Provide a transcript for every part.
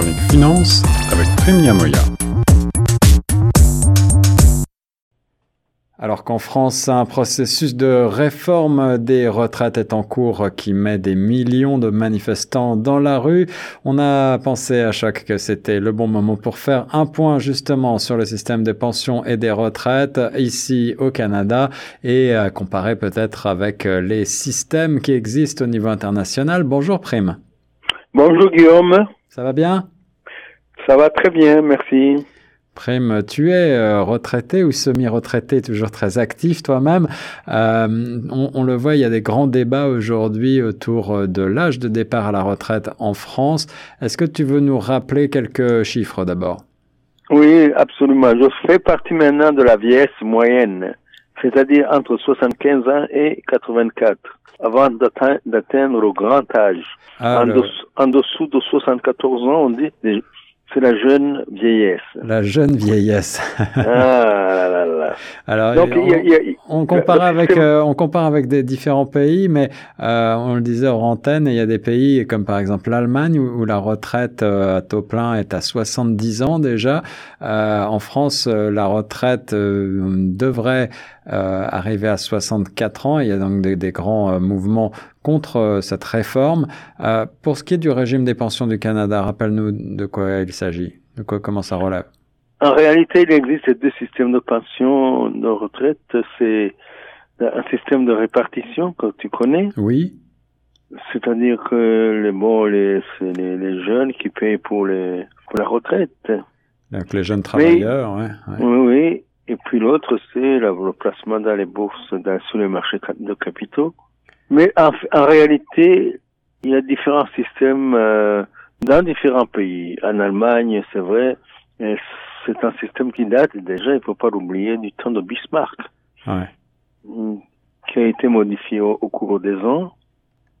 chronique finance avec Prime Yamoya. Alors qu'en France, un processus de réforme des retraites est en cours qui met des millions de manifestants dans la rue, on a pensé à chaque que c'était le bon moment pour faire un point justement sur le système des pensions et des retraites ici au Canada et comparer peut-être avec les systèmes qui existent au niveau international. Bonjour Prime. Bonjour Guillaume. Ça va bien? Ça va très bien, merci. Prime, tu es euh, retraité ou semi-retraité, toujours très actif toi-même. Euh, on, le voit, il y a des grands débats aujourd'hui autour euh, de l'âge de départ à la retraite en France. Est-ce que tu veux nous rappeler quelques chiffres d'abord? Oui, absolument. Je fais partie maintenant de la vieillesse moyenne, c'est-à-dire entre 75 ans et 84 avant d'atteindre le grand âge. Ah, en, dessous de 74 ans, on dit c'est la jeune vieillesse. La jeune vieillesse. ah là là là. Alors, on, compare avec euh, on compare avec des différents pays, mais euh, on le disait hors antenne, il y a des pays comme par exemple l'Allemagne où, la retraite euh, à taux plein est à 70 ans déjà. en France, la retraite devrait arriver à 64 ans. Il y a donc des, des grands mouvements contre euh, cette réforme. Euh, pour ce qui est du régime des pensions du Canada, rappelle-nous de quoi il s'agit, de quoi comment ça relève. En réalité, il existe deux systèmes de pension de retraite. C'est un système de répartition que tu connais. Oui. C'est-à-dire que les, bon, les, les, les, jeunes qui payent pour, les, pour la retraite. Donc les jeunes travailleurs, ouais, Oui, oui. Et puis l'autre, c'est le placement dans les bourses, dans, sur les marchés de capitaux. Mais en, en, réalité, il y a différents systèmes euh, dans différents pays. En Allemagne, c'est vrai, c'est un système qui date déjà, il ne faut pas l'oublier, du temps de Bismarck, ouais. Mm, qui a été modifié au, cours des ans.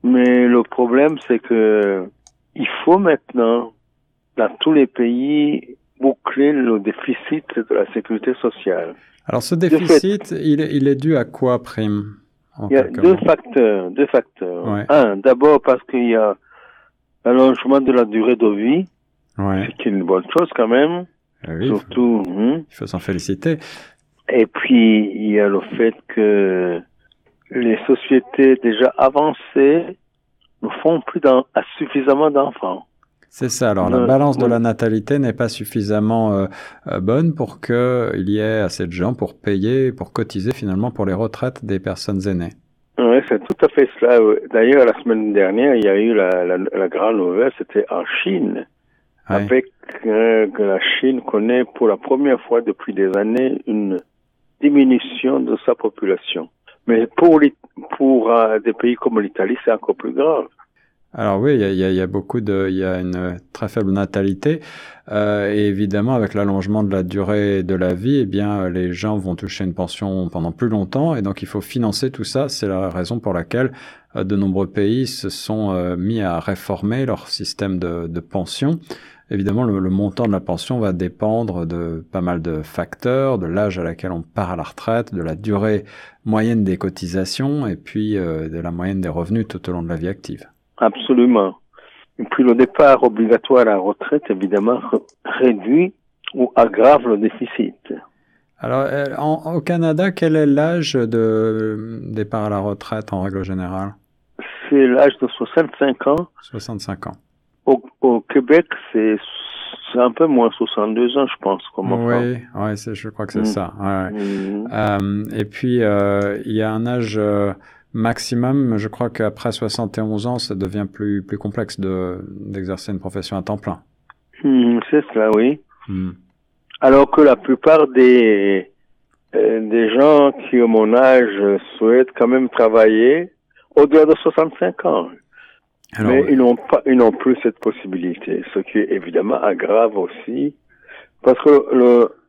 Mais le problème, c'est que il faut maintenant, dans tous les pays, boucler le déficit de la sécurité sociale. Alors ce déficit, il, il est dû à quoi, Prime il y a deux facteurs, deux facteurs. Un, d'abord parce qu'il y a l'allongement de la durée de vie, ouais. ce qui est une bonne chose quand même. Ah oui, surtout. Il faut, hein. il faut s'en féliciter. Et puis il y a le fait que les sociétés déjà avancées ne font plus suffisamment d'enfants. C'est ça. Alors, la balance de la natalité n'est pas suffisamment euh, euh, bonne pour qu'il y ait assez de gens pour payer, pour cotiser finalement pour les retraites des personnes aînées. Oui, c'est tout à fait cela. D'ailleurs, la semaine dernière, il y a eu la, la, la grande nouvelle, c'était en Chine, avec euh, que la Chine connaît pour la première fois depuis des années une diminution de sa population. Mais pour, les, pour des pays comme l'Italie, c'est encore plus grave. Alors oui, il y a, y a, beaucoup de, il y a une très faible natalité euh, et évidemment avec l'allongement de la durée de la vie, eh bien les gens vont toucher une pension pendant plus longtemps et donc il faut financer tout ça. C'est la raison pour laquelle euh, de nombreux pays se sont euh, mis à réformer leur système de, de pension. Évidemment, le, le, montant de la pension va dépendre de pas mal de facteurs, de l'âge à laquelle on part à la retraite, de la durée moyenne des cotisations et puis euh, de la moyenne des revenus tout au long de la vie active. Absolument. Et puis le départ obligatoire à la retraite, évidemment, réduit ou aggrave le déficit. Alors, euh, au Canada, quel est l'âge de départ à la retraite en règle générale? C'est l'âge de 65 ans. 65 ans. Au, au Québec, c'est un peu moins 62 ans, je pense. Comme oui, ouais, je crois que c'est mm. ça. Ouais. Mm. Euh, et puis, euh, il y a un âge euh, maximum, je crois qu'après 71 ans, ça devient plus, plus complexe de, d'exercer une profession à temps plein. Hmm, c'est cela, oui. Hmm. Alors que la plupart des, euh, des gens qui ont mon âge souhaitent quand même travailler au-delà de 65 ans. Mais ils n'ont pas, ils n'ont plus cette possibilité, ce qui évidemment aggrave aussi, parce que le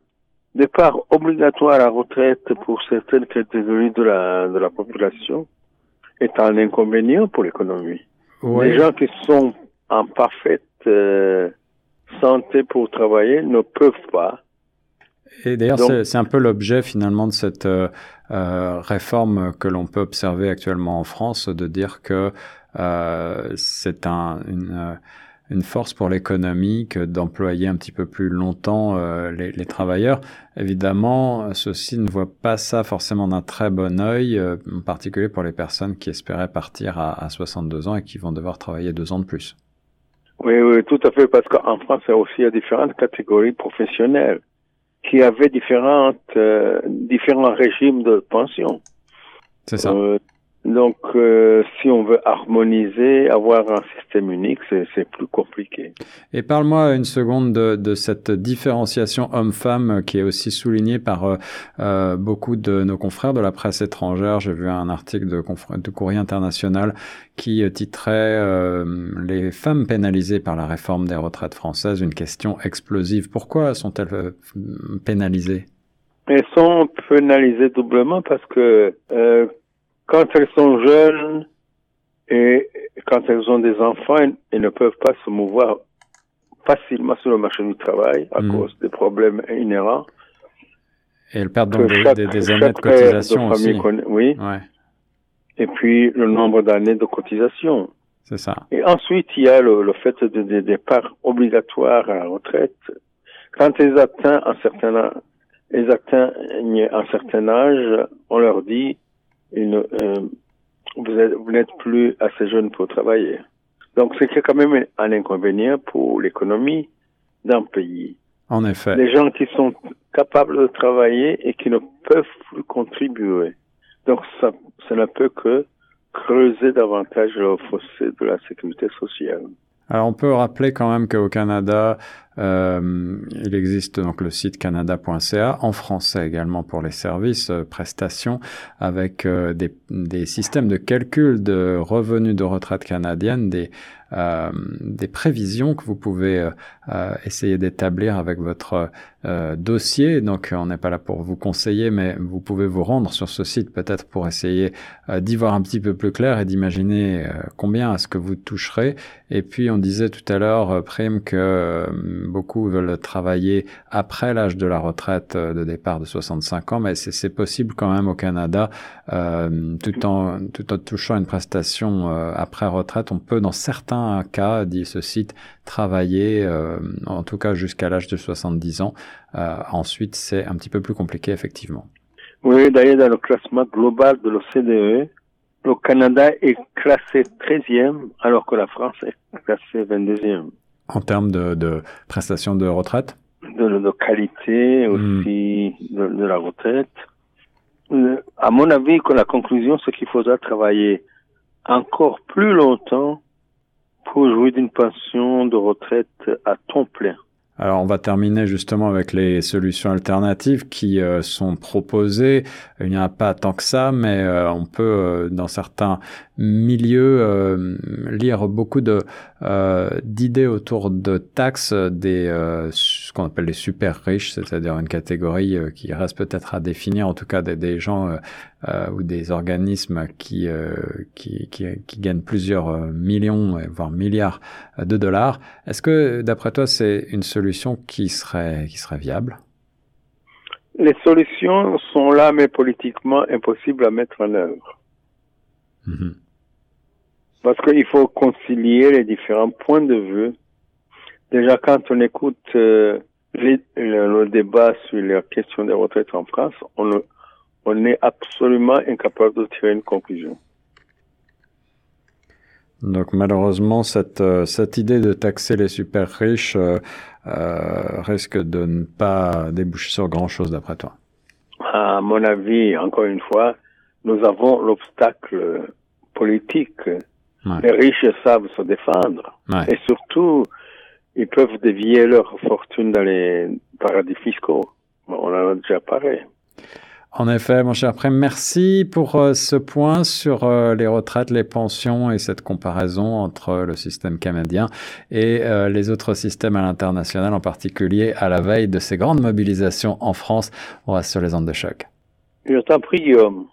départ obligatoire à la retraite pour certaines catégories de la, de la population est un inconvénient pour l'économie. Les gens qui sont en parfaite euh, santé pour travailler ne peuvent pas. Et d'ailleurs, c'est un peu l'objet finalement de cette euh, euh, réforme que l'on peut observer actuellement en France, de dire que euh, c'est un, une, une force pour l'économie que d'employer un petit peu plus longtemps euh, les, les, travailleurs. Évidemment, ceux-ci ne voient pas ça forcément d'un très bon œil, euh, en particulier pour les personnes qui espéraient partir à, à 62 ans et qui vont devoir travailler deux ans de plus. Oui, oui, tout à fait, parce qu'en France, il y a aussi différentes catégories professionnelles qui avaient différentes, euh, différents régimes de pension. C'est ça. Euh, donc, euh, si on veut harmoniser, avoir un système unique, c'est plus compliqué. Et parle-moi une seconde de, de, cette différenciation homme-femme qui est aussi soulignée par euh, euh beaucoup de nos confrères de la presse étrangère. J'ai vu un article de, de Courrier International qui titrait euh, Les femmes pénalisées par la réforme des retraites françaises, une question explosive. Pourquoi sont-elles pénalisées? Elles sont pénalisées doublement parce que quand elles sont jeunes et quand elles ont des enfants, elles ne peuvent pas se mouvoir facilement sur le marché du travail à hmm. cause des problèmes inhérents. Et elles perdent donc des, années de cotisation aussi. oui. Ouais. Et puis le nombre d'années de cotisation. C'est ça. Et ensuite, il y a le, fait de, de départ obligatoire à la retraite. Quand elles atteignent un certain, elles atteignent un certain âge, on leur dit une, euh, vous n'êtes plus assez jeune pour travailler. Donc c'est quand même un inconvénient pour l'économie d'un pays. En effet. Les gens qui sont capables de travailler et qui ne peuvent plus contribuer. Donc ça, ça ne peut que creuser davantage le fossé de la sécurité sociale. Alors on peut rappeler quand même qu'au Canada, euh, il existe donc le site canada.ca en français également pour les services, euh, prestations, avec euh, des, des, systèmes de calcul de revenus de retraite canadienne, des, euh, des prévisions que vous pouvez essayer d'établir avec votre dossier. Donc on n'est pas là pour vous conseiller, mais vous pouvez vous rendre sur ce site peut-être pour essayer d'y voir un petit peu plus clair et d'imaginer combien est-ce que vous toucherez. Et puis on disait tout à l'heure, Prime, que beaucoup veulent travailler après l'âge de la retraite de départ de 65 ans, mais c'est possible quand même au Canada, tout en tout en touchant une prestation après retraite, on peut dans certains cas, dit ce site, travailler, euh, en tout cas jusqu'à l'âge de 70 ans. Euh, ensuite, c'est un petit peu plus compliqué, effectivement. Oui, d'ailleurs, dans le classement global de l'OCDE, le Canada est classé 13e, alors que la France est classée 22e. En termes de, prestations de retraite? De, qualité hmm. aussi de, la retraite. Euh, à mon avis, que la conclusion, c'est qu'il faudra travailler encore plus longtemps pour jouir d'une pension de retraite à temps plein. Alors on va terminer justement avec les solutions alternatives qui euh, sont proposées. Il n'y en a pas tant que ça, mais euh, on peut euh, dans certains milieux lire beaucoup de d'idées autour de taxes des ce qu'on appelle les super riches, c'est-à-dire une catégorie qui reste peut-être à définir, en tout cas des, des gens ou des organismes qui, qui, qui, qui gagnent plusieurs millions voire milliards de dollars. Est-ce que d'après toi c'est une solution qui serait, qui serait viable Les solutions sont là, mais politiquement impossibles à mettre en œuvre. Mhm. Parce qu'il faut concilier les différents points de vue. Déjà, quand on écoute euh, le, débat sur la question des retraites en France, on, on est absolument incapable de tirer une conclusion. Donc malheureusement, cette, euh, cette idée de taxer les super riches euh, euh, risque de ne pas déboucher sur grand-chose d'après toi. À mon avis, encore une fois, nous avons l'obstacle politique. Les riches savent se défendre. Et surtout, ils peuvent dévier leur fortune dans les paradis fiscaux. On en a déjà parlé. En effet, mon cher Prem, merci pour euh, ce point sur euh, les retraites, les pensions et cette comparaison entre le système canadien et euh, les autres systèmes à l'international, en particulier à la veille de ces grandes mobilisations en France. On reste sur les ondes de choc. Je t'en prie, Guillaume.